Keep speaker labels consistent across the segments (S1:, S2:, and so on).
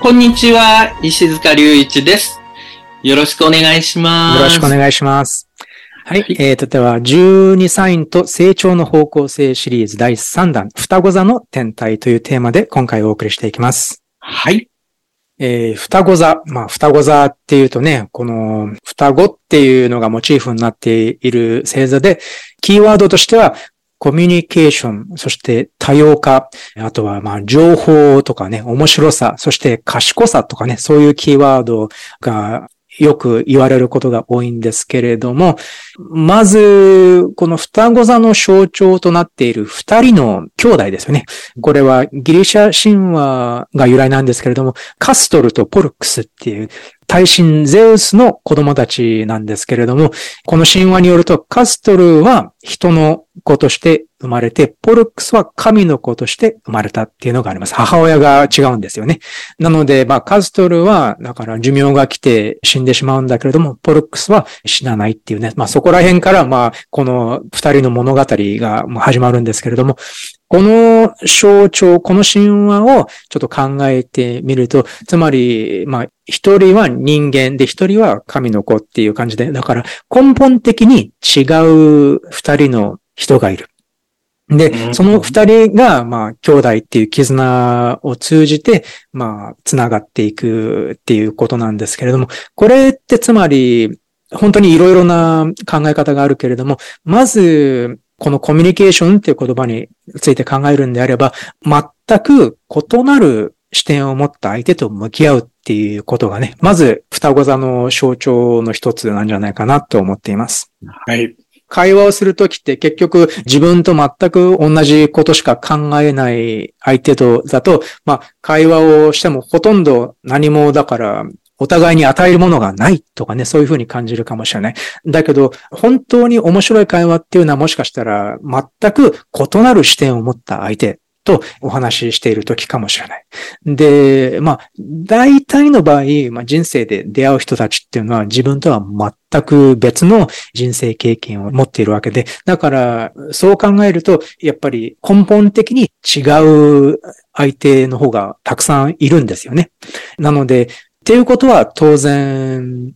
S1: こんにちは、石塚隆一です。よろしくお願いします。
S2: よろしくお願いします。はい。
S1: はい
S2: えーと、では、12サインと成長の方向性シリーズ第3弾、双子座の天体というテーマで今回お送りしていきます。
S1: はい。
S2: えー、双子座。まあ、双子座っていうとね、この、双子っていうのがモチーフになっている星座で、キーワードとしては、コミュニケーション、そして多様化、あとはまあ情報とかね、面白さ、そして賢さとかね、そういうキーワードがよく言われることが多いんですけれども、まず、この双子座の象徴となっている二人の兄弟ですよね。これはギリシャ神話が由来なんですけれども、カストルとポルクスっていう大神ゼウスの子供たちなんですけれども、この神話によるとカストルは人の子として生まれて、ポルックスは神の子として生まれたっていうのがあります。母親が違うんですよね。なので、まあ、カストルは、だから寿命が来て死んでしまうんだけれども、ポルックスは死なないっていうね。まあ、そこら辺から、まあ、この二人の物語が始まるんですけれども、この象徴、この神話をちょっと考えてみると、つまり、まあ、一人は人間で一人は神の子っていう感じで、だから根本的に違う二人の人がいる。で
S1: う、ん
S2: その二人が、まあ、兄弟っていう絆を通じて、まあ、繋がっていくっていうことなんですけれども、これってつまり、本当にいろいろな考え方があるけれども、まず、このコミュニケーションっていう言葉について考えるんであれば、全く異なる視点を持った相手と向き合うっていうことがね、まず双子座の象徴の一つなんじゃないかなと思っています。
S1: はい。
S2: 会話をするときって結局自分と全く同じことしか考えない相手とだと、まあ会話をしてもほとんど何もだからお互いに与えるものがないとかね、そういうふうに感じるかもしれない。だけど、本当に面白い会話っていうのはもしかしたら全く異なる視点を持った相手とお話ししている時かもしれない。で、まあ、大体の場合、まあ、人生で出会う人たちっていうのは自分とは全く別の人生経験を持っているわけで、だから、そう考えると、やっぱり根本的に違う相手の方がたくさんいるんですよね。なので、っていうことは当然、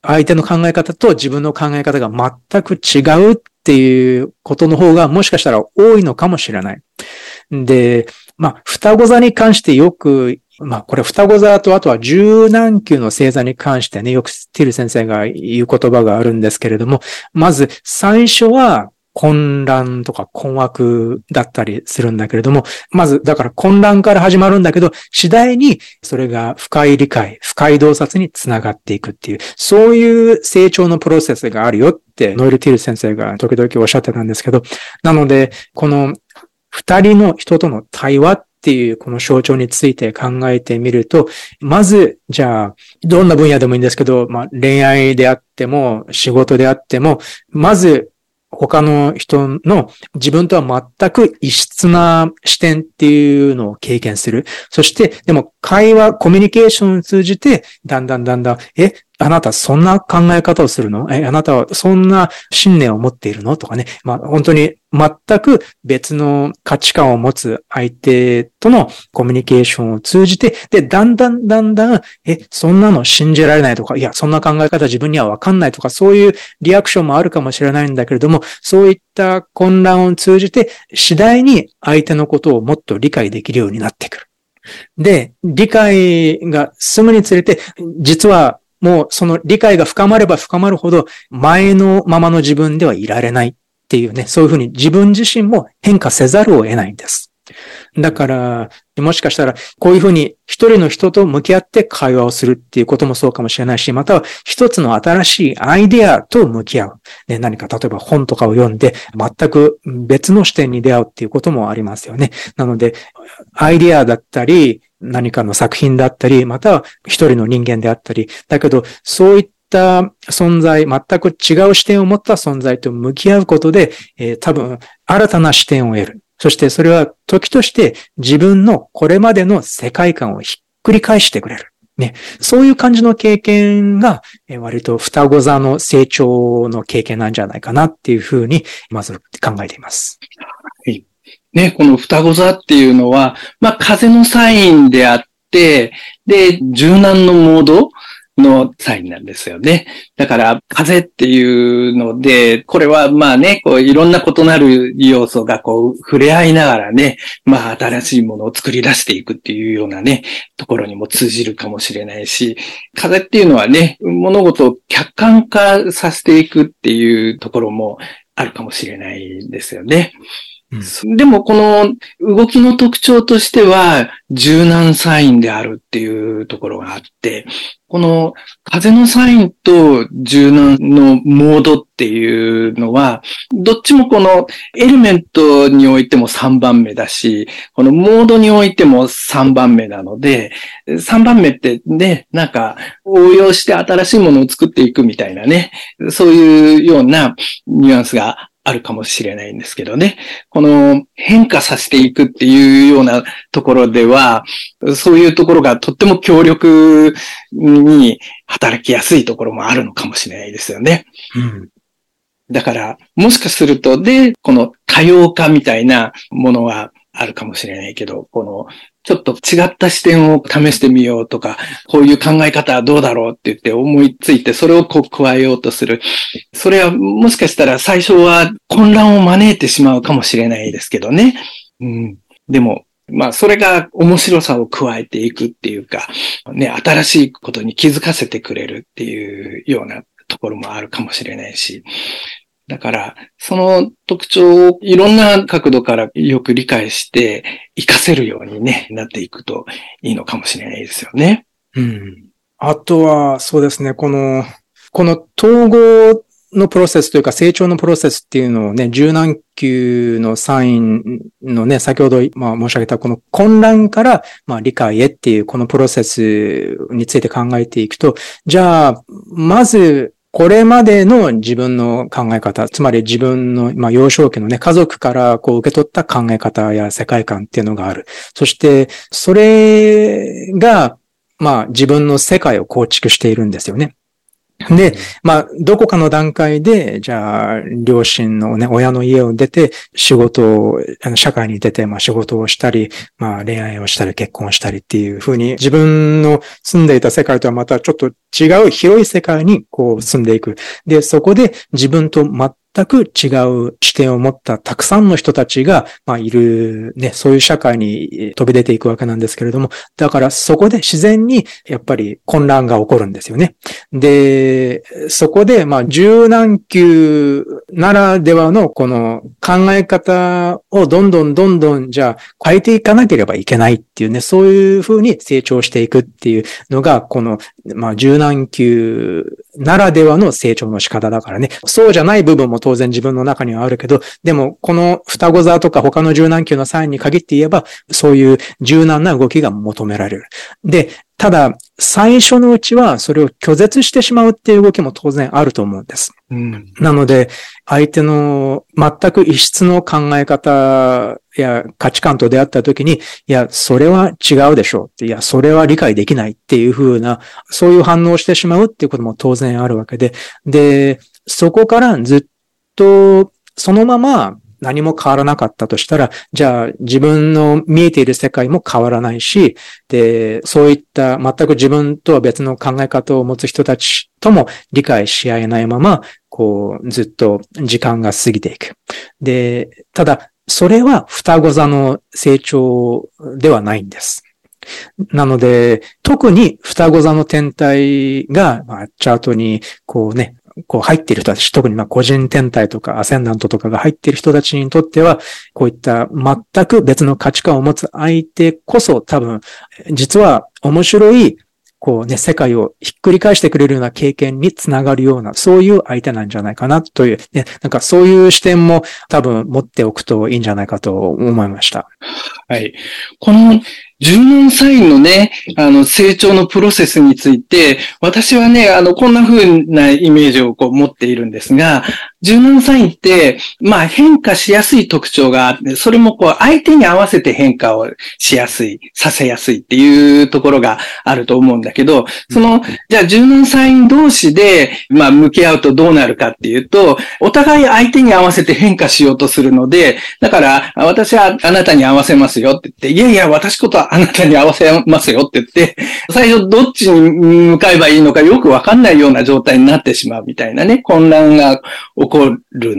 S2: 相手の考え方と自分の考え方が全く違うっていうことの方がもしかしたら多いのかもしれない。で、まあ、双子座に関してよく、まあ、これ双子座とあとは十何級の星座に関してね、よくティル先生が言う言葉があるんですけれども、まず最初は混乱とか困惑だったりするんだけれども、まずだから混乱から始まるんだけど、次第にそれが深い理解、深い洞察につながっていくっていう、そういう成長のプロセスがあるよって、ノイル・ティール先生が時々おっしゃってたんですけど、なので、この二人の人との対話っていうこの象徴について考えてみると、まず、じゃあ、どんな分野でもいいんですけど、まあ、恋愛であっても、仕事であっても、まず、他の人の自分とは全く異質な視点っていうのを経験する。そして、でも会話、コミュニケーションを通じて、だんだんだんだん、え、あなたそんな考え方をするの？え、あなたはそんな信念を持っているの？とかね。まあ本当に全く別の価値観を持つ相手とのコミュニケーションを通じて、で、だんだんだんだん、え、そんなの信じられないとか、いや、そんな考え方自分にはわかんないとか、そういうリアクションもあるかもしれないんだけれども、そういった混乱を通じて、次第に相手のことをもっと理解できるようになってくる。で、理解が進むにつれて、実はもうその理解が深まれば深まるほど、前のままの自分ではいられないっていうね、そういうふうに自分自身も変化せざるを得ないんです。だから、もしかしたら、こういうふうに一人の人と向き合って会話をするっていうこともそうかもしれないし、または一つの新しいアイデアと向き合う。ね、何か例えば本とかを読んで、全く別の視点に出会うっていうこともありますよね。なので、アイデアだったり、何かの作品だったり、または一人の人間であったり、だけど、そういった存在、全く違う視点を持った存在と向き合うことで、えー多分、新たな視点を得る。そしてそれは時として自分のこれまでの世界観をひっくり返してくれる。ね。そういう感じの経験が、割と双子座の成長の経験なんじゃないかなっていうふうに、まず考えています。
S1: はいね、この双子座っていうのは、まあ、風のサインであって、で、柔軟のモードのサインなんですよね。だから、風っていうので、これはまあね、こういろんな異なる要素がこう触れ合いながらね、まあ新しいものを作り出していくっていうようなね、ところにも通じるかもしれないし、風っていうのはね、物事を客観化させていくっていうところもあるかもしれないですよね。うん。でも、この動きの特徴としては、柔軟サインであるっていうところがあって、この風のサインと柔軟のモードっていうのは、どっちもこのエレメントにおいても3番目だし、このモードにおいても3番目なので、3番目ってね、なんか応用して新しいものを作っていくみたいなね、そういうようなニュアンスがあるかもしれないんですけどね。この変化させていくっていうようなところでは、そういうところがとっても強力に働きやすいところもあるのかもしれないですよね。
S2: うん。
S1: だから、もしかすると、で、この多様化みたいなものはあるかもしれないけど、この、ちょっと違った視点を試してみようとか、こういう考え方はどうだろうって言って思いついて、それをこう加えようとする。それはもしかしたら最初は混乱を招いてしまうかもしれないですけどね。うん。でも、まあ、それが面白さを加えていくっていうか、ね、新しいことに気づかせてくれるっていうようなところもあるかもしれないし、だから、その特徴をいろんな角度からよく理解して、活かせるようにね、なっていくといいのかもしれないですよね。
S2: うん。あとは、そうですね、この、この統合のプロセスというか成長のプロセスっていうのをね、柔軟球のサインのね、先ほど、まあ、申し上げたこの混乱から、まあ、理解へっていうこのプロセスについて考えていくと、じゃあ、まず、これまでの自分の考え方、つまり自分の、まあ、幼少期のね、家族からこう受け取った考え方や世界観っていうのがある。そして、それが、まあ、自分の世界を構築しているんですよね。で、まあ、どこかの段階で、じゃあ、両親のね、親の家を出て、仕事を、あの社会に出て、まあ仕事をしたり、まあ恋愛をしたり、結婚したりっていうふうに、自分の住んでいた世界とはまたちょっと違う広い世界にこう住んでいく。で、そこで自分と全全く違う視点を持ったたくさんの人たちが、まあいる、ね、そういう社会に飛び出ていくわけなんですけれども、だからそこで自然にやっぱり混乱が起こるんですよね。で、そこで、まあ、柔軟球ならではのこの考え方をどんどんどんどんじゃあ変えていかなければいけないっていうね、そういうふうに成長していくっていうのが、この、まあ、柔軟球ならではの成長の仕方だからね。そうじゃない部分も当然自分の中にはあるけど、でも、この双子座とか他の柔軟球のサインに限って言えば、そういう柔軟な動きが求められる。で、ただ、最初のうちはそれを拒絶してしまうっていう動きも当然あると思うんです。
S1: うん。
S2: なので、相手の全く異質の考え方や価値観と出会った時に、いや、それは違うでしょうって、いや、それは理解できないっていう風な、そういう反応をしてしまうっていうことも当然あるわけで、で、そこからずっと、そのまま何も変わらなかったとしたら、じゃあ自分の見えている世界も変わらないし、で、そういった全く自分とは別の考え方を持つ人たちとも理解し合えないまま、こう、ずっと時間が過ぎていく。で、ただ、それは双子座の成長ではないんです。なので、特に双子座の天体が、まあ、チャートに、こうね、こう入っている人たち、特にまあ個人天体とかアセンダントとかが入っている人たちにとっては、こういった全く別の価値観を持つ相手こそ多分、実は面白いこうね、世界をひっくり返してくれるような経験につながるような、そういう相手なんじゃないかなという、ね、なんかそういう視点も多分持っておくといいんじゃないかと思いました。
S1: はい。この柔軟サインのね、あの、成長のプロセスについて、私はね、あの、こんな風なイメージをこう持っているんですが、柔軟サインって、まあ変化しやすい特徴があって、それもこう相手に合わせて変化をしやすい、させやすいっていうところがあると思うんだけど、その、じゃあ柔軟サイン同士で、まあ向き合うとどうなるかっていうと、お互い相手に合わせて変化しようとするので、だから私はあなたに合わせますよって言って、いやいや、私ことはあなたに合わせますよって言って、最初どっちに向かえばいいのかよくわかんないような状態になってしまうみたいなね、混乱が起こる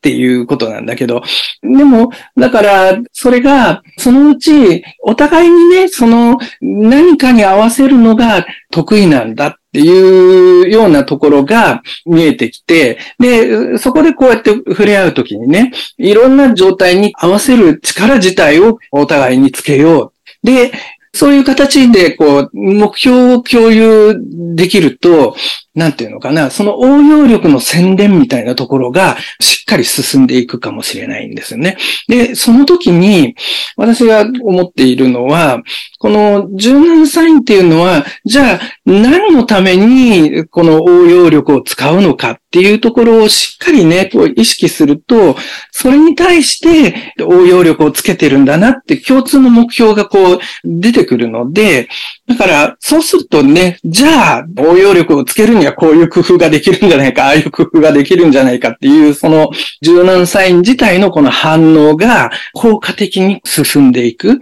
S1: っていうことなんだけど、でも、だから、それが、そのうち、お互いにね、その、何かに合わせるのが得意なんだっていうようなところが見えてきて、で、そこでこうやって触れ合うときにね、いろんな状態に合わせる力自体をお互いにつけよう。で、そういう形で、こう、目標を共有できると、なんていうのかな、その応用力の宣伝みたいなところがしっかり進んでいくかもしれないんですよね。で、その時に私が思っているのは、この柔軟サインっていうのは、じゃあ何のためにこの応用力を使うのかっていうところをしっかりね、こう意識すると、それに対して応用力をつけてるんだなって共通の目標がこう出てくるので、だからそうするとね、じゃあ応用力をつけるにはこういう工夫ができるんじゃないか、ああいう工夫ができるんじゃないかっていう、その柔軟サイン自体のこの反応が効果的に進んでいく。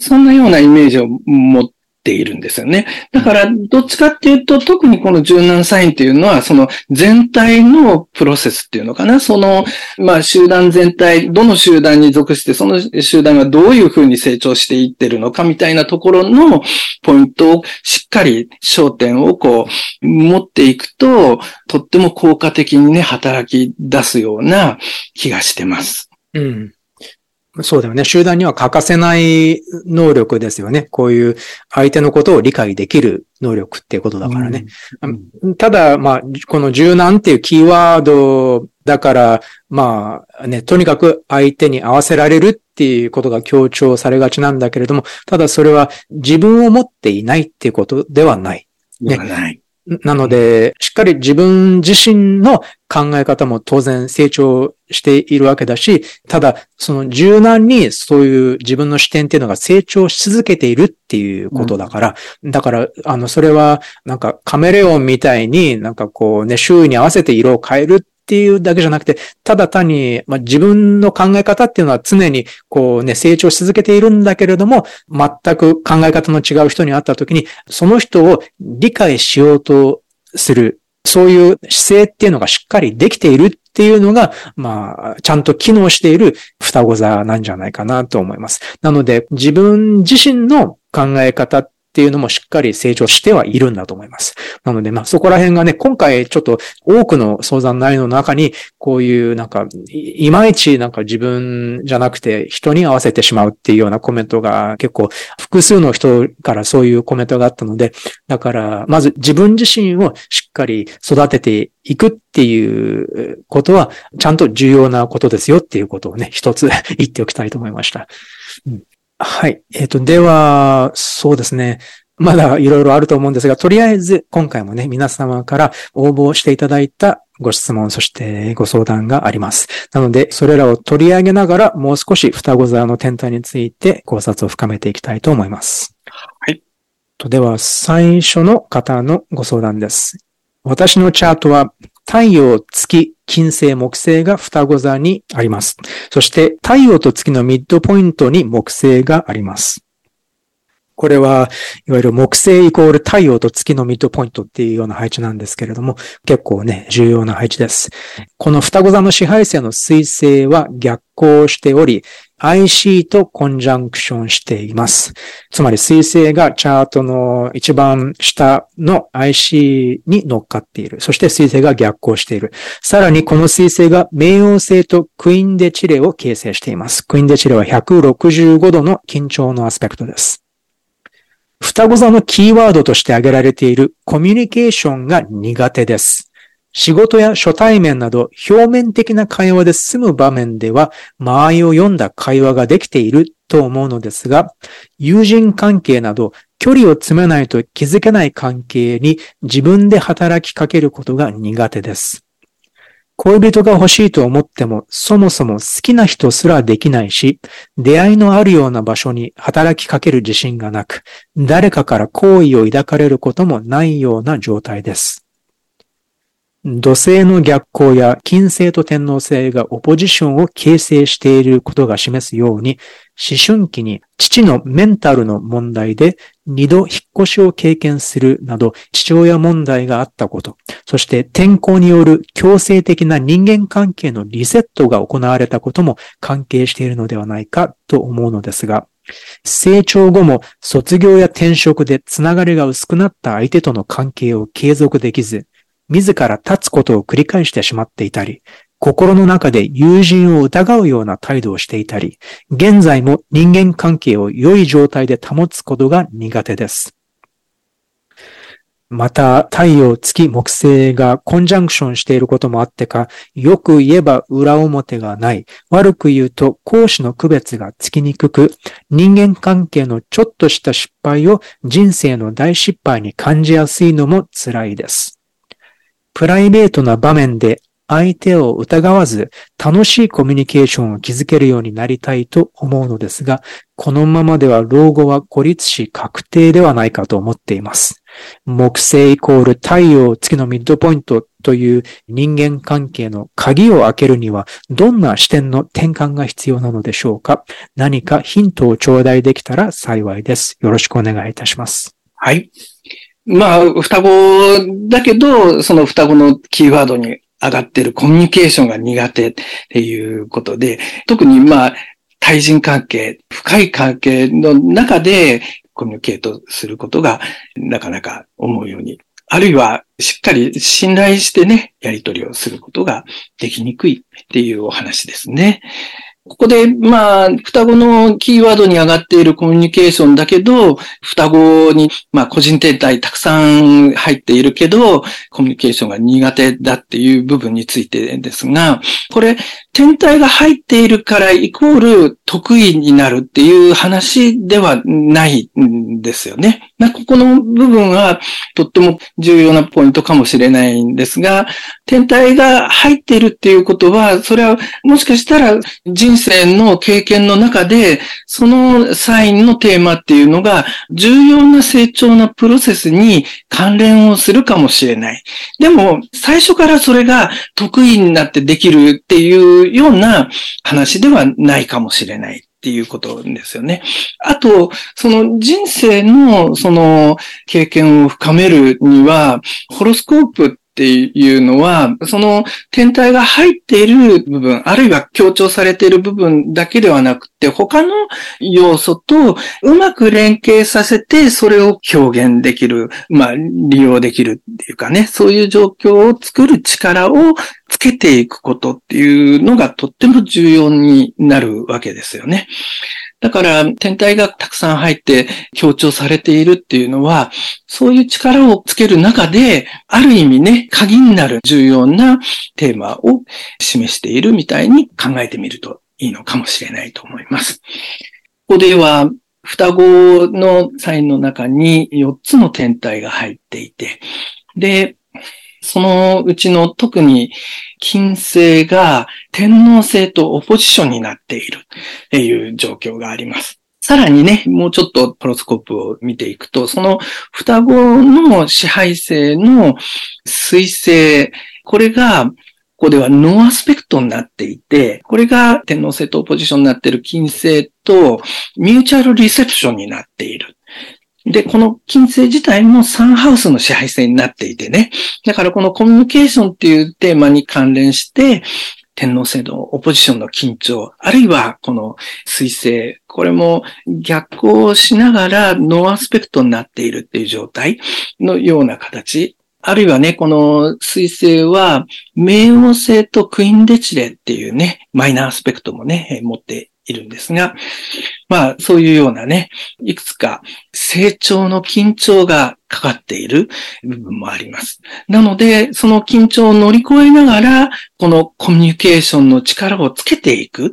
S1: そんなようなイメージを持っているんですよね。だから、どっちかっていうと、特にこの柔軟サインっていうのは、その全体のプロセスっていうのかな。その、まあ、集団全体、どの集団に属して、その集団がどういうふうに成長していってるのかみたいなところのポイントをしっかり焦点をこう、持っていくと、とっても効果的にね、働き出すような気がしてます。
S2: うん。そうだよね。集団には欠かせない能力ですよね。こういう相手のことを理解できる能力っていうことだからね。うん、ただ、まあ、この柔軟っていうキーワードだから、まあね、とにかく相手に合わせられるっていうことが強調されがちなんだけれども、ただそれは自分を持っていないっていうことではない。
S1: ね、ない。
S2: なので、しっかり自分自身の考え方も当然成長しているわけだし、ただ、その柔軟にそういう自分の視点っていうのが成長し続けているっていうことだから、うん、だから、あの、それは、なんかカメレオンみたいになんかこうね、周囲に合わせて色を変えるっていうだけじゃなくて、ただ単に、まあ、自分の考え方っていうのは常にこうね、成長し続けているんだけれども、全く考え方の違う人に会った時に、その人を理解しようとする、そういう姿勢っていうのがしっかりできているっていうのが、まあ、ちゃんと機能している双子座なんじゃないかなと思います。なので、自分自身の考え方っっていうのもしっかり成長してはいるんだと思います。なので、まあそこら辺がね、今回ちょっと多くの相談内容の中に、こういうなんか、いまいちなんか自分じゃなくて人に合わせてしまうっていうようなコメントが結構複数の人からそういうコメントがあったので、だからまず自分自身をしっかり育てていくっていうことはちゃんと重要なことですよっていうことをね、一つ 言っておきたいと思いました。うんはい。えっ、ー、と、では、そうですね。まだいろいろあると思うんですが、とりあえず今回もね、皆様から応募していただいたご質問、そしてご相談があります。なので、それらを取り上げながら、もう少し双子座の天体について考察を深めていきたいと思います。
S1: はい。
S2: とでは、最初の方のご相談です。私のチャートは太陽、月、金星、木星が双子座にあります。そして太陽と月のミッドポイントに木星があります。これは、いわゆる木星イコール太陽と月のミッドポイントっていうような配置なんですけれども、結構ね、重要な配置です。この双子座の支配星の水星は逆行しており、IC とコンジャンクションしています。つまり水星がチャートの一番下の IC に乗っかっている。そして水星が逆行している。さらにこの水星が冥王星とクイーンデチレを形成しています。クイーンデチレは165度の緊張のアスペクトです。双子座のキーワードとして挙げられているコミュニケーションが苦手です。仕事や初対面など表面的な会話で済む場面では間合いを読んだ会話ができていると思うのですが、友人関係など距離を詰めないと気づけない関係に自分で働きかけることが苦手です。恋人が欲しいと思っても、そもそも好きな人すらできないし、出会いのあるような場所に働きかける自信がなく、誰かから好意を抱かれることもないような状態です。土星の逆行や金星と天皇星がオポジションを形成していることが示すように、思春期に父のメンタルの問題で二度引っ越しを経験するなど父親問題があったこと、そして天候による強制的な人間関係のリセットが行われたことも関係しているのではないかと思うのですが、成長後も卒業や転職でつながりが薄くなった相手との関係を継続できず、自ら立つことを繰り返してしまっていたり、心の中で友人を疑うような態度をしていたり、現在も人間関係を良い状態で保つことが苦手です。また、太陽、月、木星がコンジャンクションしていることもあってか、よく言えば裏表がない。悪く言うと、講師の区別がつきにくく、人間関係のちょっとした失敗を人生の大失敗に感じやすいのも辛いです。プライベートな場面で相手を疑わず楽しいコミュニケーションを築けるようになりたいと思うのですが、このままでは老後は孤立し確定ではないかと思っています。木星イコール太陽月のミッドポイントという人間関係の鍵を開けるにはどんな視点の転換が必要なのでしょうか？何かヒントを頂戴できたら幸いです。よろしくお願いいたします。
S1: はい。まあ、双子だけど、その双子のキーワードに上がってるコミュニケーションが苦手っていうことで、特にまあ、対人関係、深い関係の中でコミュニケートすることがなかなか思うように、あるいはしっかり信頼してね、やり取りをすることができにくいっていうお話ですね。ここで、まあ、双子のキーワードに上がっているコミュニケーションだけど、双子に、まあ、個人停滞たくさん入っているけど、コミュニケーションが苦手だっていう部分についてですが、これ、天体が入っているからイコール得意になるっていう話ではないんですよね。ここの部分はとっても重要なポイントかもしれないんですが、天体が入っているっていうことは、それはもしかしたら人生の経験の中で、そのサインのテーマっていうのが重要な成長なプロセスに関連をするかもしれない。でも、最初からそれが得意になってできるっていうような話ではないかもしれない。っていうことですよね。あと、その人生のその経験を深めるには、ホロスコープっていうのは、その天体が入っている部分、あるいは強調されている部分だけではなくて、他の要素とうまく連携させて、それを表現できる、まあ、利用できるっていうかね、そういう状況を作る力をつけていくことっていうのがとっても重要になるわけですよね。だから、天体がたくさん入って強調されているっていうのは、そういう力をつける中で、ある意味ね、鍵になる重要なテーマを示しているみたいに考えてみるといいのかもしれないと思います。ここでは、双子のサインの中に4つの天体が入っていて、で、そのうちの特に金星が天皇星とオポジションになっているっていう状況があります。さらにね、もうちょっとプロスコープを見ていくと、その双子の支配星の水星、これがここではノーアスペクトになっていて、これが天王星とオポジションになっている金星とミューチャルリセプションになっている。で、この金星自体も3ハウスの支配星になっていてね。だからこのコミュニケーションっていうテーマに関連して、天王星と、オポジションの緊張、あるいはこの水星、これも逆行しながらノーアスペクトになっているっていう状態のような形。あるいはね、この水星は、冥王星とクインデチレっていうね、マイナーアスペクトもね、持っているんですが、まあ、そういうようなね、いくつか成長の緊張がかかっている部分もあります。なので、その緊張を乗り越えながら、このコミュニケーションの力をつけていく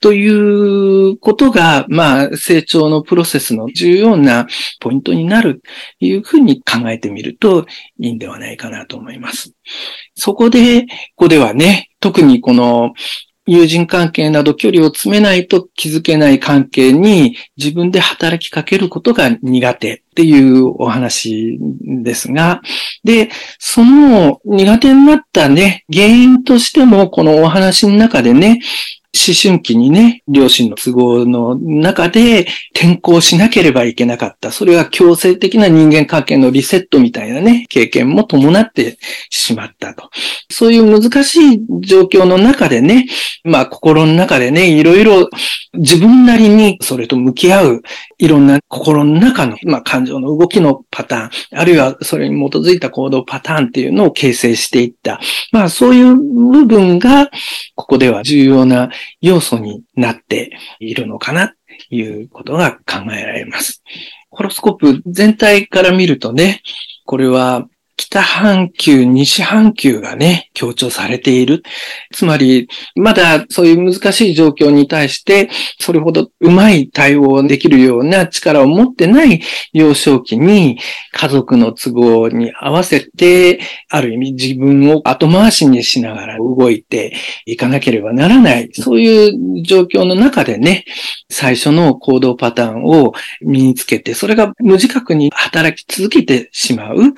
S1: ということが、まあ、成長のプロセスの重要なポイントになるというふうに考えてみるといいんではないかなと思います。そこで、ここではね、特にこの友人関係など距離を詰めないと気づけない関係に自分で働きかけることが苦手っていうお話ですが、で、その苦手になったね、原因としてもこのお話の中でね、思春期にね、両親の都合の中で転校しなければいけなかった。それは強制的な人間関係のリセットみたいなね、経験も伴ってしまったと。そういう難しい状況の中でね、まあ心の中でね、いろいろ自分なりにそれと向き合う、いろんな心の中の、まあ感情の動きのパターン、あるいはそれに基づいた行動パターンっていうのを形成していった。まあそういう部分が、ここでは重要な要素になっているのかなということが考えられます。ホロスコープ全体から見るとね、これは北半球、西半球がね、強調されている。つまり、まだそういう難しい状況に対して、それほどうまい対応できるような力を持ってない幼少期に、家族の都合に合わせて、ある意味自分を後回しにしながら動いていかなければならない。そういう状況の中でね、最初の行動パターンを身につけて、それが無自覚に働き続けてしまう。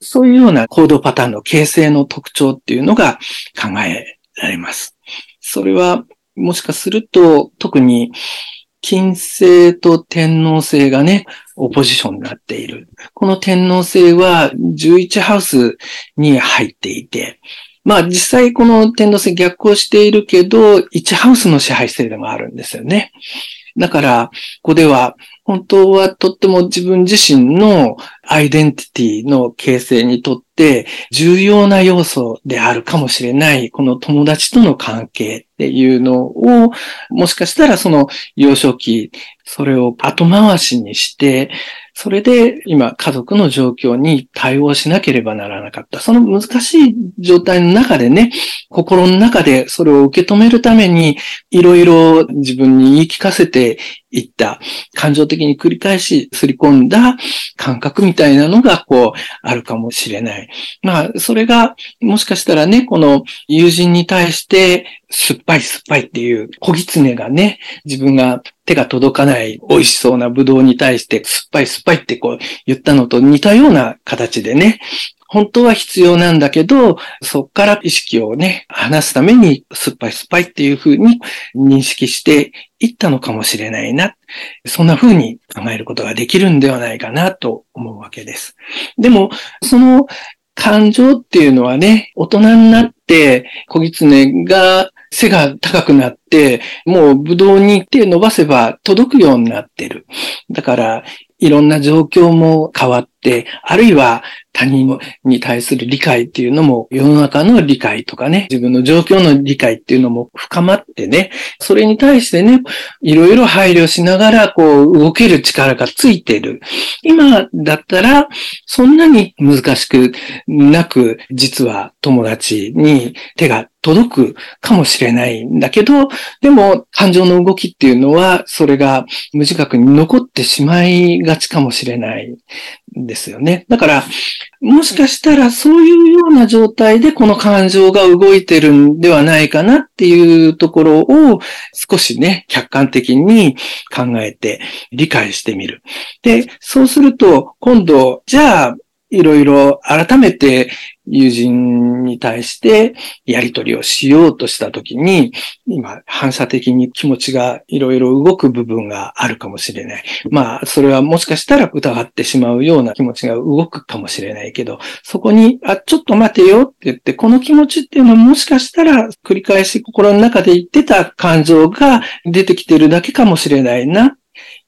S1: そういうような行動パターンの形成の特徴っていうのが考えられます。それは、もしかすると、特に、金星と天皇星がね、オポジションになっている。この天皇星は11ハウスに入っていて、まあ実際この天皇星逆行しているけど、1ハウスの支配性でもあるんですよね。だから、ここでは本当はとっても自分自身のアイデンティティの形成にとって重要な要素であるかもしれない、この友達との関係っていうのを、もしかしたらその幼少期、それを後回しにして、それで今家族の状況に対応しなければならなかった。その難しい状態の中でね、心の中でそれを受け止めるために、いろいろ自分に言い聞かせていった感情的に繰り返しすり込んだ感覚みたいなのがこうあるかもしれない。まあ、それがもしかしたらね、この友人に対して酸っぱい酸っぱいっていう小狐がね、自分が手が届かない美味しそうなブドウに対して酸っぱい酸っぱいってこう言ったのと似たような形でね、本当は必要なんだけど、そこから意識をね、離すために酸っぱい酸っぱいっていうふうに認識していったのかもしれないな。そんなふうに考えることができるんではないかなと思うわけです。でも、その感情っていうのはね、大人になっ、小狐が背が高くなって、もうブドウに手伸ばせば届くようになってる。だから、いろんな状況も変わっ、あるいは他人に対する理解っていうのも、世の中の理解とかね、自分の状況の理解っていうのも深まってね、それに対してね、いろいろ配慮しながら、こう、動ける力がついてる。今だったら、そんなに難しくなく、実は友達に手が届くかもしれないんだけど、でも感情の動きっていうのは、それが無自覚に残ってしまいがちかもしれないですよね。だから、もしかしたらそういうような状態でこの感情が動いてるんではないかなっていうところを少しね、客観的に考えて理解してみる。で、そうすると今度、じゃあいろいろ改めて友人に対してやり取りをしようとしたときに、今反射的に気持ちがいろいろ動く部分があるかもしれない。まあ、それはもしかしたら疑ってしまうような気持ちが動くかもしれないけど、そこに、あ、ちょっと待てよって言って、この気持ちっていうのはもしかしたら繰り返し心の中で言ってた感情が出てきてるだけかもしれないな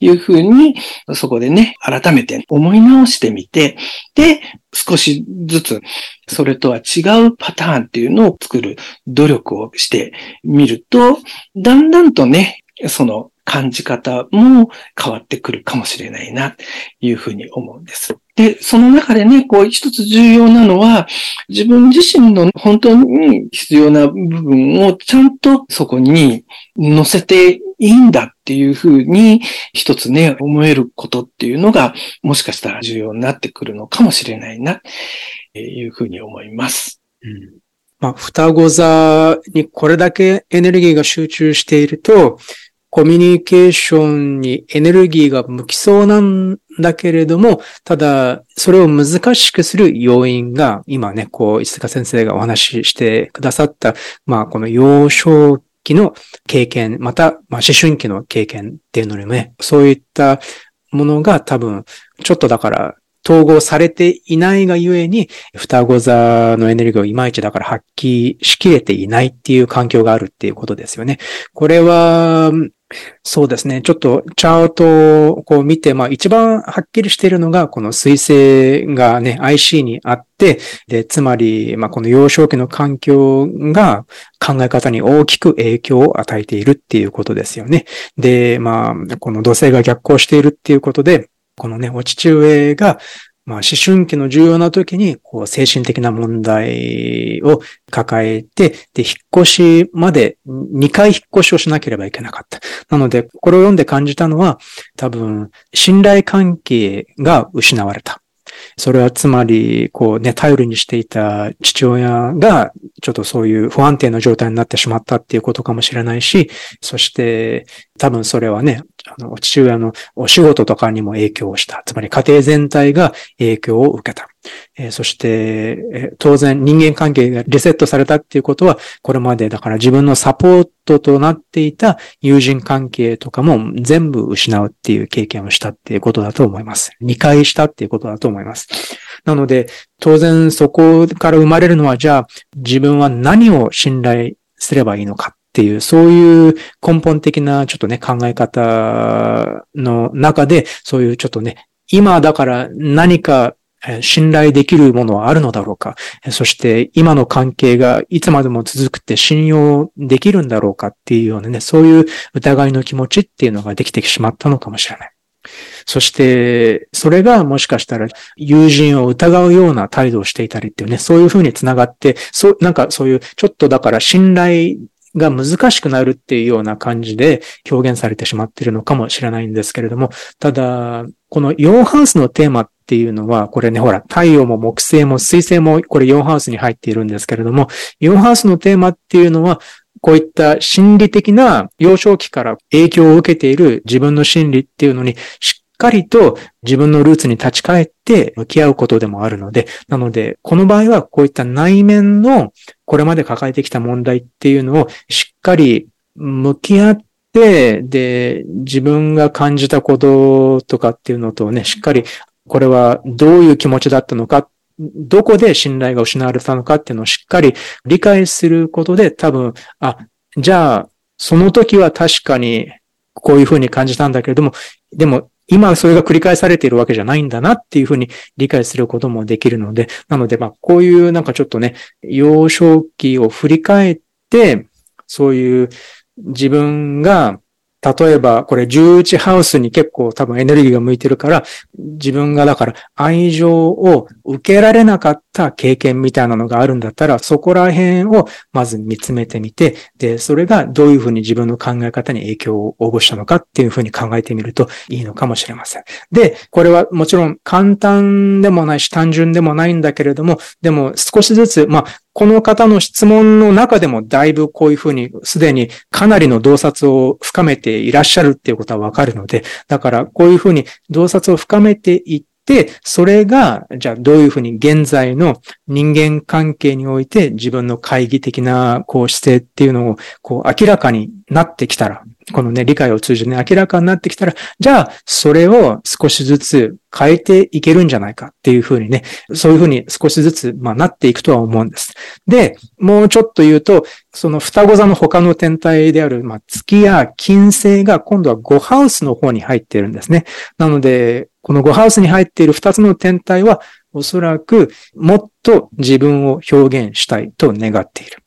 S1: いうふうに、そこでね、改めて思い直してみて、で、少しずつ、それとは違うパターンっていうのを作る努力をしてみると、だんだんとね、その感じ方も変わってくるかもしれないな、というふうに思うんです。で、その中でね、こう一つ重要なのは、自分自身の本当に必要な部分をちゃんとそこに乗せていいんだっていうふうに一つね、思えることっていうのが、もしかしたら重要になってくるのかもしれないな、というふうに思います。うん
S2: まあ、双子座にこれだけエネルギーが集中していると、コミュニケーションにエネルギーが向きそうなんだけれども、ただ、それを難しくする要因が、今ね、こう、石塚先生がお話ししてくださった、まあ、この幼少期の経験、また、まあ、思春期の経験っていうのにもね、そういったものが多分、ちょっとだから、統合されていないがゆえに、双子座のエネルギーをいまいちだから発揮しきれていないっていう環境があるっていうことですよね。これは、そうですね。ちょっとチャートをこう見て、まあ一番はっきりしているのが、この水星がね、IC にあって、で、つまり、まあこの幼少期の環境が考え方に大きく影響を与えているっていうことですよね。で、まあ、この土星が逆行しているっていうことで、このね、お父上が、まあ、思春期の重要な時に、こう、精神的な問題を抱えて、で、引っ越しまで2回引っ越しをしなければいけなかった。なので、これを読んで感じたのは、多分、信頼関係が失われた。それはつまり、こうね、頼りにしていた父親が、ちょっとそういう不安定な状態になってしまったっていうことかもしれないし、そして、多分それはね、あの、父親のお仕事とかにも影響をした。つまり家庭全体が影響を受けた。えー、そして、えー、当然人間関係がリセットされたっていうことは、これまでだから自分のサポートとなっていた友人関係とかも全部失うっていう経験をしたっていうことだと思います。理解したっていうことだと思います。なので、当然そこから生まれるのは、じゃあ自分は何を信頼すればいいのかっていう、そういう根本的なちょっとね、考え方の中で、そういうちょっとね、今だから何か信頼できるものはあるのだろうかそして今の関係がいつまでも続くって信用できるんだろうかっていうようなね、そういう疑いの気持ちっていうのができてしまったのかもしれない。そして、それがもしかしたら友人を疑うような態度をしていたりっていうね、そういうふうにつながって、そう、なんかそういうちょっとだから信頼が難しくなるっていうような感じで表現されてしまっているのかもしれないんですけれども、ただ、この4ハウスのテーマっっていうのは、これね、ほら、太陽も木星も水星もこれ4ハウスに入っているんですけれども、4ハウスのテーマっていうのは、こういった心理的な幼少期から影響を受けている自分の心理っていうのにしっかりと自分のルーツに立ち返って向き合うことでもあるので、なので、この場合はこういった内面のこれまで抱えてきた問題っていうのをしっかり向き合って、で、自分が感じたこととかっていうのとね、しっかりこれはどういう気持ちだったのか、どこで信頼が失われたのかっていうのをしっかり理解することで多分、あ、じゃあ、その時は確かにこういうふうに感じたんだけれども、でも今それが繰り返されているわけじゃないんだなっていうふうに理解することもできるので、なのでまあこういうなんかちょっとね、幼少期を振り返って、そういう自分が例えば、これ11ハウスに結構多分エネルギーが向いてるから、自分がだから愛情を受けられなかった経験みたいなのがあるんだったら、そこら辺をまず見つめてみて、で、それがどういうふうに自分の考え方に影響を及ぼしたのかっていうふうに考えてみるといいのかもしれません。で、これはもちろん簡単でもないし単純でもないんだけれども、でも少しずつ、まあ、この方の質問の中でもだいぶこういうふうにすでにかなりの洞察を深めていらっしゃるっていうことはわかるので、だからこういうふうに洞察を深めていって、それが、じゃあどういうふうに現在の人間関係において自分の懐疑的なこう姿勢っていうのをこう明らかになってきたら、このね、理解を通じてね、明らかになってきたら、じゃあ、それを少しずつ変えていけるんじゃないかっていうふうにね、そういうふうに少しずつ、まあ、なっていくとは思うんです。で、もうちょっと言うと、その双子座の他の天体である、まあ、月や金星が今度は5ハウスの方に入っているんですね。なので、この5ハウスに入っている2つの天体は、おそらくもっと自分を表現したいと願っている。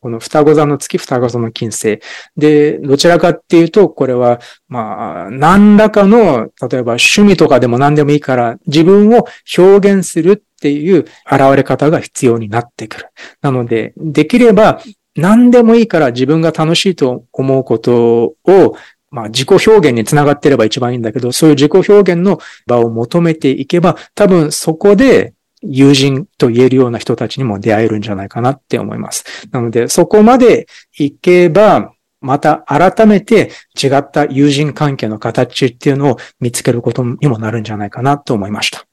S2: この双子座の月、双子座の金星。で、どちらかっていうと、これは、まあ、何らかの、例えば趣味とかでも何でもいいから、自分を表現するっていう現れ方が必要になってくる。なので、できれば、何でもいいから自分が楽しいと思うことを、まあ自己表現につながってれば一番いいんだけど、そういう自己表現の場を求めていけば、多分そこで友人と言えるような人たちにも出会えるんじゃないかなって思います。なので、そこまで行けば、また改めて違った友人関係の形っていうのを見つけることにもなるんじゃないかなと思いました。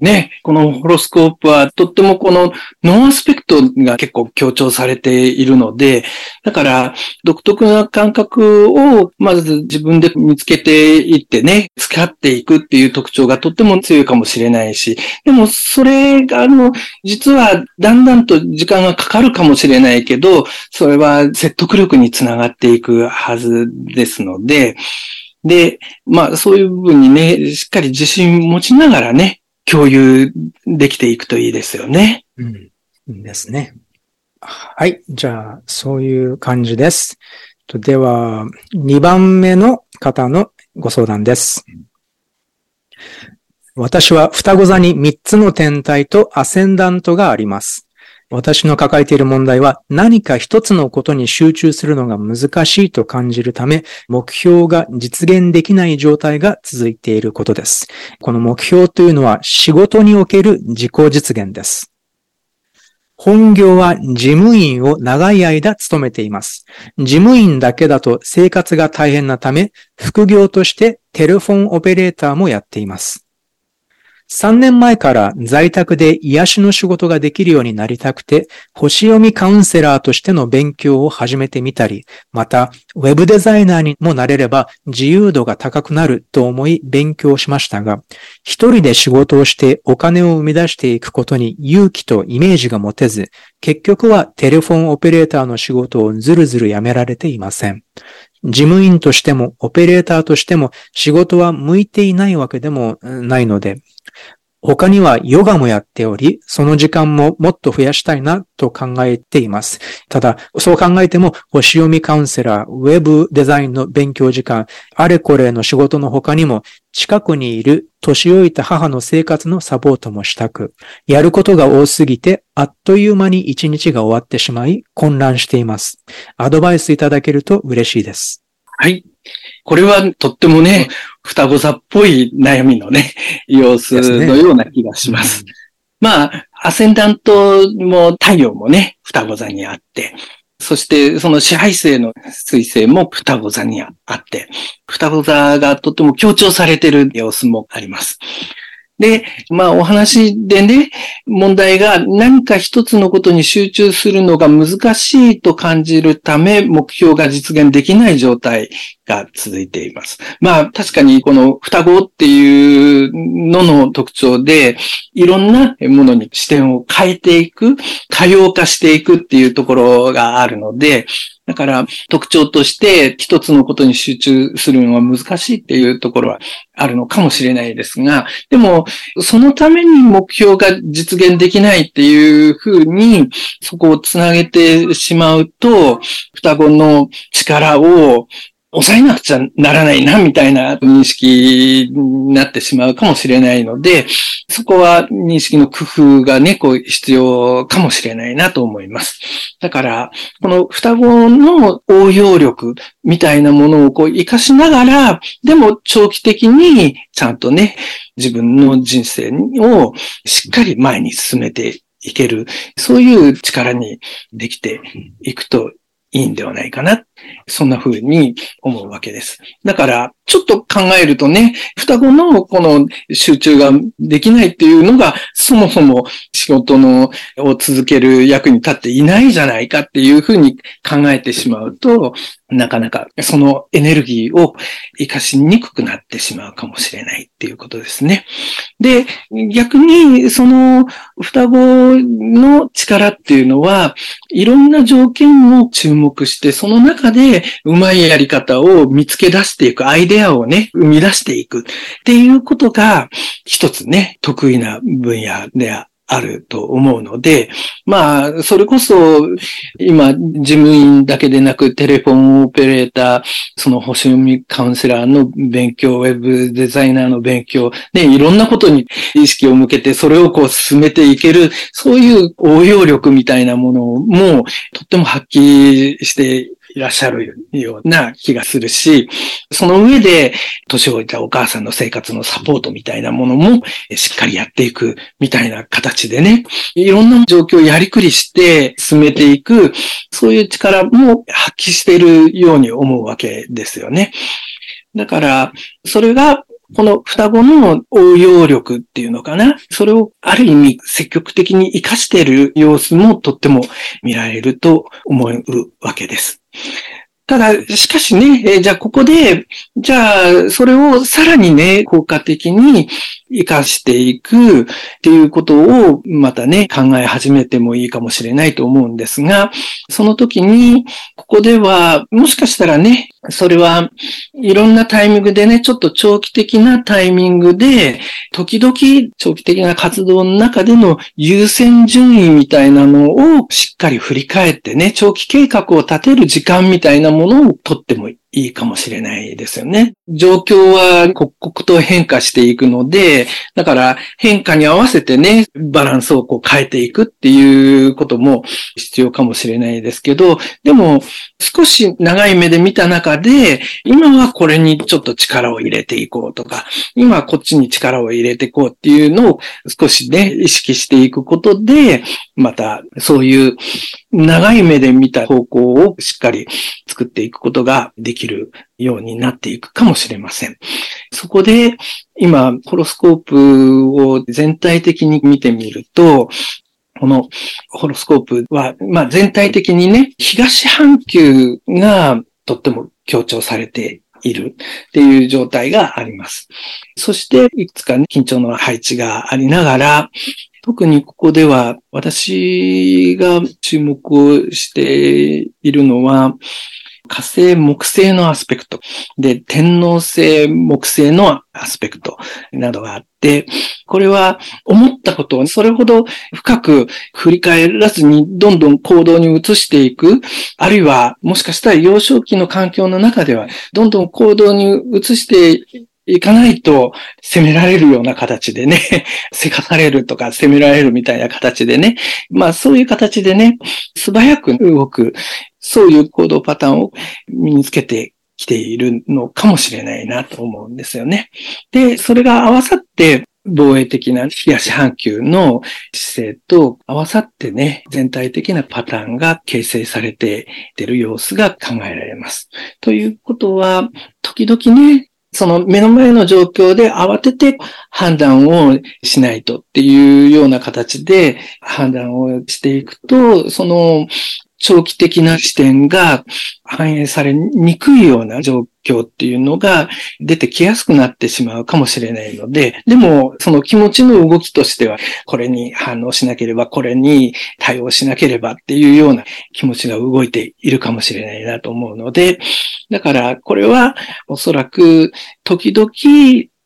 S1: ね、このホロスコープはとってもこのノンアスペクトが結構強調されているので、だから独特な感覚をまず自分で見つけていってね、使っていくっていう特徴がとっても強いかもしれないし、でもそれがあの、実はだんだんと時間がかかるかもしれないけど、それは説得力につながっていくはずですので、で、まあそういう部分にね、しっかり自信持ちながらね、共有できていくといいですよね。
S2: うん。ですね。はい。じゃあ、そういう感じです。では、2番目の方のご相談です。私は双子座に3つの天体とアセンダントがあります。私の抱えている問題は何か一つのことに集中するのが難しいと感じるため、目標が実現できない状態が続いていることです。この目標というのは仕事における自己実現です。本業は事務員を長い間務めています。事務員だけだと生活が大変なため、副業としてテレフォンオペレーターもやっています。3年前から在宅で癒しの仕事ができるようになりたくて、星読みカウンセラーとしての勉強を始めてみたり、また、ウェブデザイナーにもなれれば自由度が高くなると思い勉強しましたが、一人で仕事をしてお金を生み出していくことに勇気とイメージが持てず、結局はテレフォンオペレーターの仕事をずるずるやめられていません。事務員としても、オペレーターとしても、仕事は向いていないわけでもないので、他にはヨガもやっており、その時間ももっと増やしたいなと考えています。ただ、そう考えても、星読みカウンセラー、ウェブデザインの勉強時間、あれこれの仕事の他にも、近くにいる年老いた母の生活のサポートもしたく、やることが多すぎて、あっという間に一日が終わってしまい、混乱しています。アドバイスいただけると嬉しいです。
S1: はい。これはとってもね、双子座っぽい悩みのね、様子のような気がします。すね、まあ、アセンダントも太陽もね、双子座にあって、そしてその支配性の水星も双子座にあって、双子座がとても強調されている様子もあります。で、まあお話でね、問題が何か一つのことに集中するのが難しいと感じるため、目標が実現できない状態。が続いています。まあ確かにこの双子っていうのの特徴で、いろんなものに視点を変えていく、多様化していくっていうところがあるので、だから特徴として一つのことに集中するのは難しいっていうところはあるのかもしれないですが、でもそのために目標が実現できないっていうふうにそこをつなげてしまうと、双子の力を抑えなくちゃならないな、みたいな認識になってしまうかもしれないので、そこは認識の工夫がね、こう必要かもしれないなと思います。だから、この双子の応用力みたいなものをこう活かしながら、でも長期的にちゃんとね、自分の人生をしっかり前に進めていける、そういう力にできていくといいんではないかな。そんな風に思うわけです。だから、ちょっと考えるとね、双子のこの集中ができないっていうのが、そもそも仕事のを続ける役に立っていないじゃないかっていう風に考えてしまうと、なかなかそのエネルギーを活かしにくくなってしまうかもしれないっていうことですね。で、逆にその双子の力っていうのは、いろんな条件を注目して、その中でうまいやり方を見つけ出していく、アイデアをね、生み出していくっていうことが、一つね、得意な分野でああると思うので、まあ、それこそ、今、事務員だけでなく、テレフォンオペレーター、その星読みカウンセラーの勉強、ウェブデザイナーの勉強、ね、いろんなことに意識を向けて、それをこう進めていける、そういう応用力みたいなものも、とっても発揮していらっしゃるような気がするし、その上で、年老いたお母さんの生活のサポートみたいなものも、しっかりやっていくみたいな形でね、いろんな状況をやりくりして進めていく、そういう力も発揮しているように思うわけですよね。だから、それがこの双子の応用力っていうのかな？それをある意味積極的に活かしている様子もとっても見られると思うわけです。ただ、しかしね、えー、じゃあここで、じゃあ、それをさらにね、効果的に活かしていくっていうことをまたね、考え始めてもいいかもしれないと思うんですが、その時に、ここでは、もしかしたらね、それはいろんなタイミングでね、ちょっと長期的なタイミングで、時々長期的な活動の中での優先順位みたいなのをしっかり振り返ってね、長期計画を立てる時間みたいなものをとってもい。いいかもしれないですよね。状況は刻々と変化していくので、だから変化に合わせてね、バランスをこう変えていくっていうことも必要かもしれないですけど、でも少し長い目で見た中で、今はこれにちょっと力を入れていこうとか、今はこっちに力を入れていこうっていうのを少しね、意識していくことで、またそういう長い目で見た方向をしっかり作っていくことができるようになっていくかもしれません。そこで今、ホロスコープを全体的に見てみると、このホロスコープは、まあ全体的にね、東半球がとっても強調されているっていう状態があります。そして、いくつか、ね、緊張の配置がありながら、特にここでは私が注目をしているのは、火星木星のアスペクト。で、天皇星木星のアスペクトなどがあって、これは思ったことをそれほど深く振り返らずにどんどん行動に移していく、あるいはもしかしたら幼少期の環境の中ではどんどん行動に移していかないと攻められるような形でね、せかされるとか攻められるみたいな形でね、まあそういう形でね、素早く動く、そういう行動パターンを身につけてきているのかもしれないなと思うんですよね。で、それが合わさって、防衛的な東半球の姿勢と合わさってね、全体的なパターンが形成されている様子が考えられます。ということは、時々ね、その目の前の状況で慌てて判断をしないとっていうような形で判断をしていくと、その長期的な視点が反映されにくいような状況っていうのが出てきやすくなってしまうかもしれないので、でもその気持ちの動きとしては、これに反応しなければ、これに対応しなければっていうような気持ちが動いているかもしれないなと思うので、だからこれはおそらく時々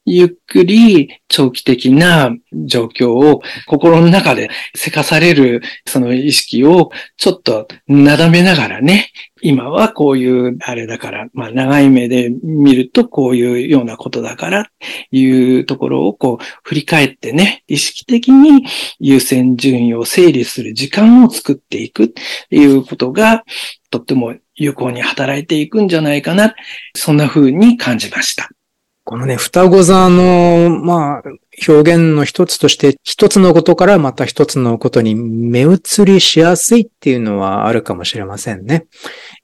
S1: ゆっくり長期的な状況を心の中でせかされるその意識をちょっとなだめながらね、今はこういうあれだから、まあ長い目で見るとこういうようなことだからいうところをこう振り返ってね、意識的に優先順位を整理する時間を作っていくっていうことがとっても有効に働いていくんじゃないかな。そんな風に感じました。
S2: このね、双子座の、まあ、表現の一つとして、一つのことからまた一つのことに目移りしやすいっていうのはあるかもしれませんね。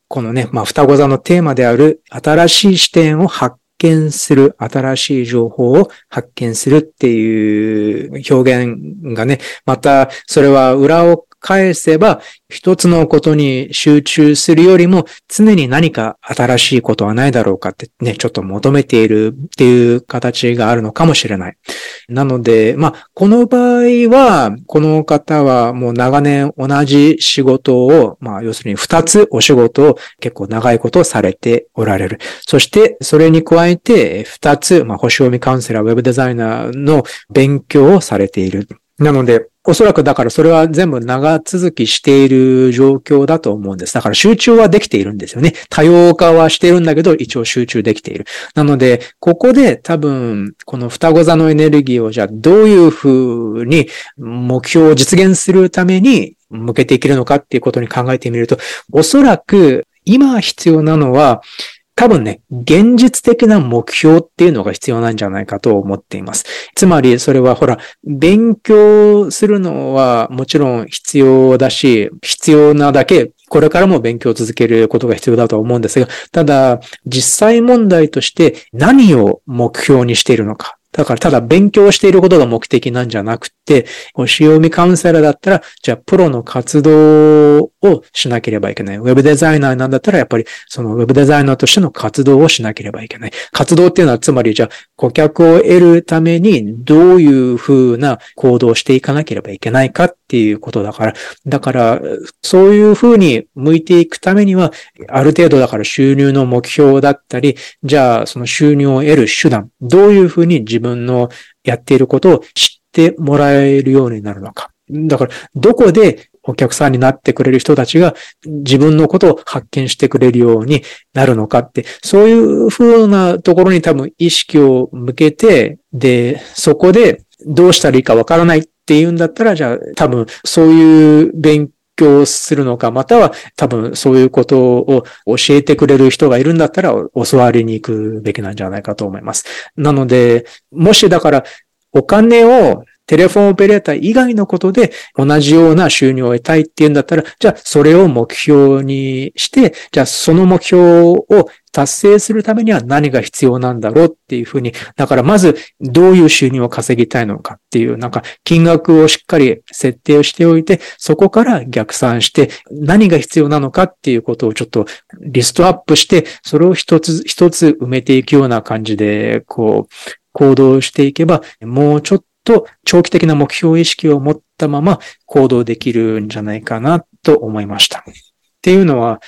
S2: このね、まあ、双子座のテーマである新しい視点を発見する、新しい情報を発見するっていう表現がね、またそれは裏を返せば、一つのことに集中するよりも、常に何か新しいことはないだろうかってね、ちょっと求めているっていう形があるのかもしれない。なので、まあ、この場合は、この方はもう長年同じ仕事を、まあ、要するに二つお仕事を結構長いことされておられる。そして、それに加えて、二つ、まあ、星読みカウンセラー、ウェブデザイナーの勉強をされている。なので、おそらくだからそれは全部長続きしている状況だと思うんです。だから集中はできているんですよね。多様化はしているんだけど、一応集中できている。なので、ここで多分、この双子座のエネルギーをじゃあどういうふうに目標を実現するために向けていけるのかっていうことに考えてみると、おそらく今必要なのは、多分ね、現実的な目標っていうのが必要なんじゃないかと思っています。つまり、それはほら、勉強するのはもちろん必要だし、必要なだけ、これからも勉強を続けることが必要だと思うんですが、ただ、実際問題として何を目標にしているのか。だからただ勉強していることが目的なんじゃなくて、星読みカウンセラーだったら、じゃあプロの活動をしなければいけない。ウェブデザイナーなんだったら、やっぱりそのウェブデザイナーとしての活動をしなければいけない。活動っていうのは、つまりじゃあ顧客を得るためにどういうふうな行動をしていかなければいけないかっっていうことだから、だから、そういうふうに向いていくためには、ある程度だから収入の目標だったり、じゃあその収入を得る手段、どういうふうに自分のやっていることを知ってもらえるようになるのか。だから、どこでお客さんになってくれる人たちが自分のことを発見してくれるようになるのかって、そういう風なところに多分意識を向けて、で、そこでどうしたらいいかわからないっていうんだったら、じゃあ多分そういう勉強するのか、または多分そういうことを教えてくれる人がいるんだったら教わりに行くべきなんじゃないかと思います。なので、もしだからお金をテレフォンオペレーター以外のことで同じような収入を得たいっていうんだったら、じゃあそれを目標にして、じゃあその目標を達成するためには何が必要なんだろうっていうふうに、だからまずどういう収入を稼ぎたいのかっていう、なんか金額をしっかり設定をしておいて、そこから逆算して何が必要なのかっていうことをちょっとリストアップして、それを一つ一つ埋めていくような感じで、こう、行動していけば、もうちょっとと長期的な目標意識を持ったまま行動できるんじゃないかなと思いました。っていうのは、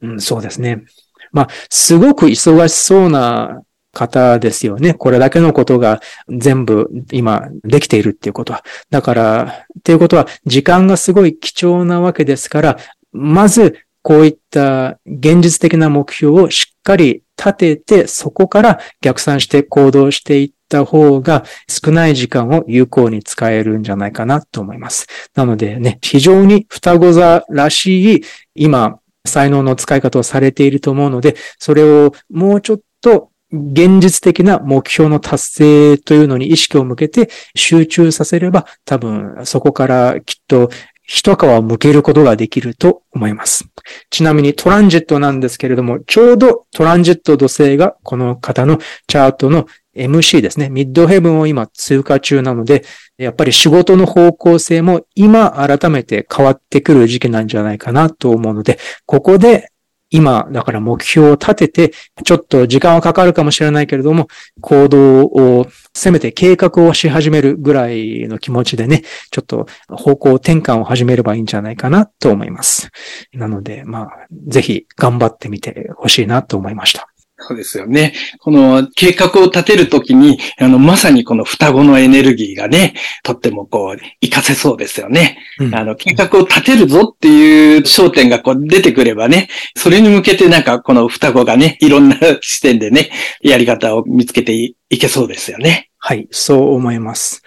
S2: うん、そうですね。まあ、すごく忙しそうな方ですよね。これだけのことが全部今できているっていうことは。だから、っていうことは時間がすごい貴重なわけですから、まずこういった現実的な目標をしっかり立てて、そこから逆算して行動していった方が少ない時間を有効に使えるんじゃないかなと思います。なのでね、非常に双子座らしい今、才能の使い方をされていると思うので、それをもうちょっと現実的な目標の達成というのに意識を向けて集中させれば多分そこからきっと一皮を向けることができると思います。ちなみにトランジェットなんですけれども、ちょうどトランジェット土星がこの方のチャートの MC ですね。ミッドヘブンを今通過中なので、やっぱり仕事の方向性も今改めて変わってくる時期なんじゃないかなと思うので、ここで今、だから目標を立てて、ちょっと時間はかかるかもしれないけれども、行動を、せめて計画をし始めるぐらいの気持ちでね、ちょっと方向転換を始めればいいんじゃないかなと思います。なので、まあ、ぜひ頑張ってみてほしいなと思いました。
S1: そうですよね。この計画を立てるときに、あの、まさにこの双子のエネルギーがね、とってもこう、活かせそうですよね。うん、あの、計画を立てるぞっていう焦点がこう出てくればね、それに向けてなんかこの双子がね、いろんな視点でね、やり方を見つけていけそうですよね。
S2: はい、そう思います。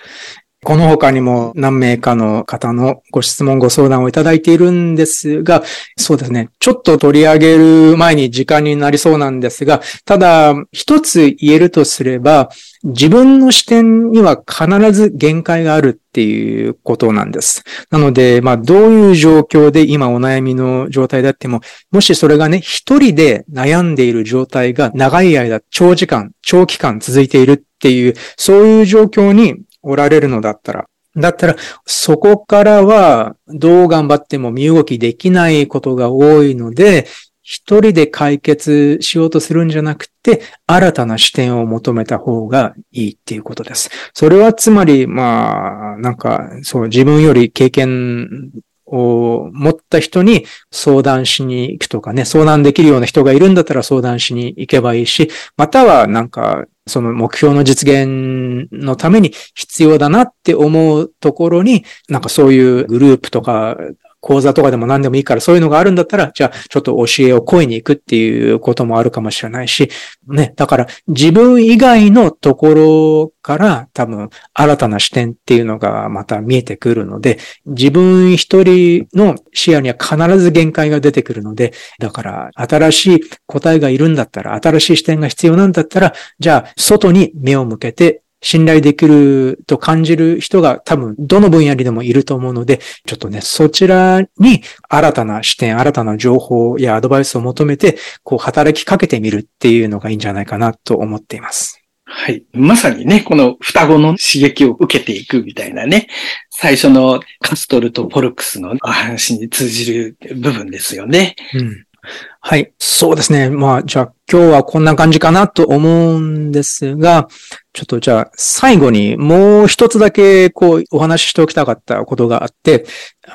S2: この他にも何名かの方のご質問、ご相談をいただいているんですが、そうですね。ちょっと取り上げる前に時間になりそうなんですが、ただ、一つ言えるとすれば、自分の視点には必ず限界があるっていうことなんです。なので、まあ、どういう状況で今お悩みの状態であっても、もしそれがね、一人で悩んでいる状態が長い間、長時間、長期間続いているっていう、そういう状況におられるのだったら、だったら、そこからは、どう頑張っても身動きできないことが多いので、一人で解決しようとするんじゃなくて、新たな視点を求めた方がいいっていうことです。それはつまり、まあ、なんか、そう、自分より経験持った人に相談しに行くとかね、相談できるような人がいるんだったら相談しに行けばいいし、またはなんかその目標の実現のために必要だなって思うところに、なんかそういうグループとか講座とかでも何でもいいからそういうのがあるんだったら、じゃあちょっと教えを声に行くっていうこともあるかもしれないし、ね、だから自分以外のところから多分新たな視点っていうのがまた見えてくるので、自分一人の視野には必ず限界が出てくるので、だから新しい答えがいるんだったら、新しい視点が必要なんだったら、じゃあ外に目を向けて信頼できると感じる人が多分どの分野にでもいると思うので、ちょっとね、そちらに新たな視点、新たな情報やアドバイスを求めて、こう働きかけてみるっていうのがいいんじゃないかなと思っています。
S1: はい。まさにね、この双子の刺激を受けていくみたいなね、最初のカストルとポルクスの話に通じる部分ですよね。
S2: うん。はい。そうですね。まあ、じゃあ今日はこんな感じかなと思うんですが、ちょっとじゃあ最後にもう一つだけこうお話ししておきたかったことがあって、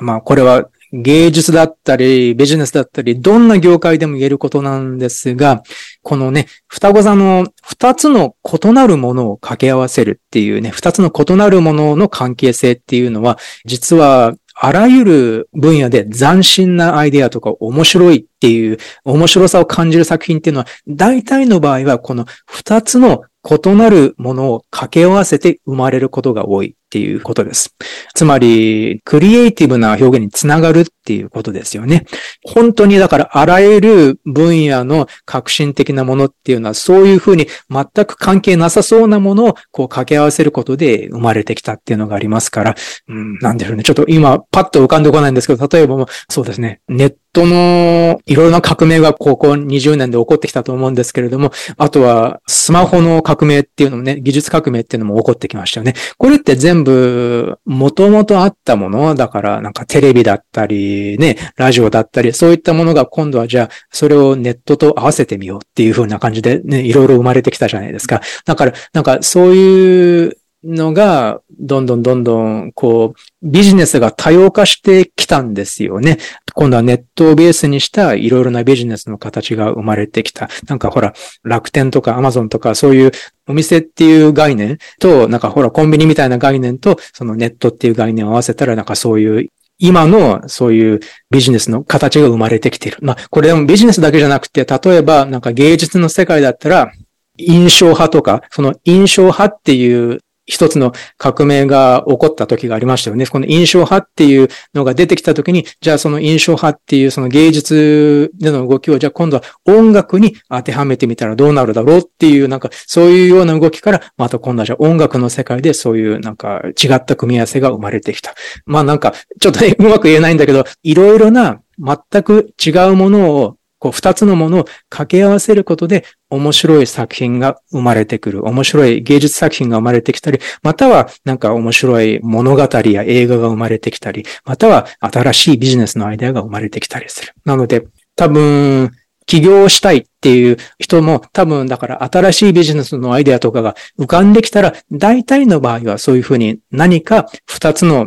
S2: まあこれは芸術だったり、ビジネスだったり、どんな業界でも言えることなんですが、このね、双子座の二つの異なるものを掛け合わせるっていうね、二つの異なるものの関係性っていうのは、実はあらゆる分野で斬新なアイデアとか面白いっていう面白さを感じる作品っていうのは、大体の場合はこの二つの異なるものを掛け合わせて生まれることが多い。っていうことです。つまり、クリエイティブな表現につながるっていうことですよね。本当にだからあらゆる分野の革新的なものっていうのはそういうふうに全く関係なさそうなものをこう掛け合わせることで生まれてきたっていうのがありますから、うん、なんでしょうね。ちょっと今パッと浮かんでこないんですけど、例えばそうですね、ネットのいろいろな革命がここ20年で起こってきたと思うんですけれども、あとはスマホの革命っていうのもね、技術革命っていうのも起こってきましたよね。これって全部元々あったものだからなんかテレビだったりね、ラジオだったり、そういったものが今度はじゃあそれをネットと合わせてみようっていう風な感じでね、いろいろ生まれてきたじゃないですか。だからなんかそういうのが、どんどんどんどん、こう、ビジネスが多様化してきたんですよね。今度はネットをベースにしたいろいろなビジネスの形が生まれてきた。なんかほら、楽天とかアマゾンとかそういうお店っていう概念と、なんかほら、コンビニみたいな概念と、そのネットっていう概念を合わせたら、なんかそういう今のそういうビジネスの形が生まれてきている。まあ、これでもビジネスだけじゃなくて、例えばなんか芸術の世界だったら、印象派とか、その印象派っていう一つの革命が起こった時がありましたよね。この印象派っていうのが出てきた時に、じゃあその印象派っていうその芸術での動きを、じゃあ今度は音楽に当てはめてみたらどうなるだろうっていう、なんかそういうような動きから、また今度はじゃあ音楽の世界でそういうなんか違った組み合わせが生まれてきた。まあなんか、ちょっと、ね、うまく言えないんだけど、いろいろな全く違うものをこう二つのものを掛け合わせることで面白い作品が生まれてくる。面白い芸術作品が生まれてきたり、またはなんか面白い物語や映画が生まれてきたり、または新しいビジネスのアイデアが生まれてきたりする。なので、多分、起業したいっていう人も多分だから新しいビジネスのアイデアとかが浮かんできたら大体の場合はそういうふうに何か二つの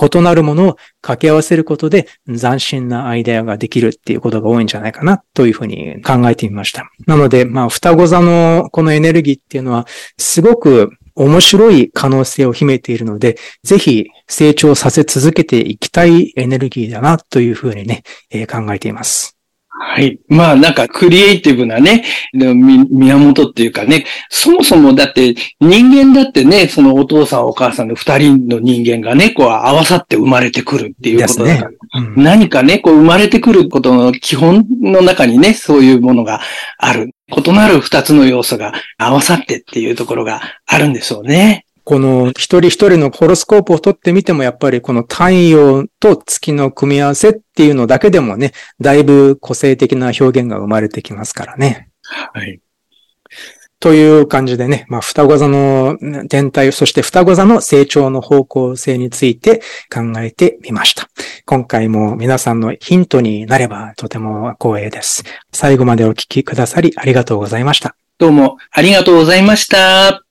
S2: 異なるものを掛け合わせることで斬新なアイデアができるっていうことが多いんじゃないかなというふうに考えてみました。なので、まあ、双子座のこのエネルギーっていうのはすごく面白い可能性を秘めているので、ぜひ成長させ続けていきたいエネルギーだなというふうにね、えー、考えています。
S1: はい。まあなんかクリエイティブなね、宮本っていうかね、そもそもだって人間だってね、そのお父さんお母さんの二人の人間がね、こう合わさって生まれてくるっていうことだから、
S2: うん
S1: 何かね、こう生まれてくることの基本の中にね、そういうものがある。異なる二つの要素が合わさってっていうところがあるんでしょうね。
S2: この一人一人のホロスコープを取ってみても、やっぱりこの太陽と月の組み合わせっていうのだけでもね、だいぶ個性的な表現が生まれてきますからね。
S1: はい。
S2: という感じでね、まあ、双子座の天体、そして双子座の成長の方向性について考えてみました。今回も皆さんのヒントになればとても光栄です。最後までお聞きくださりありがとうございました。
S1: どうもありがとうございました。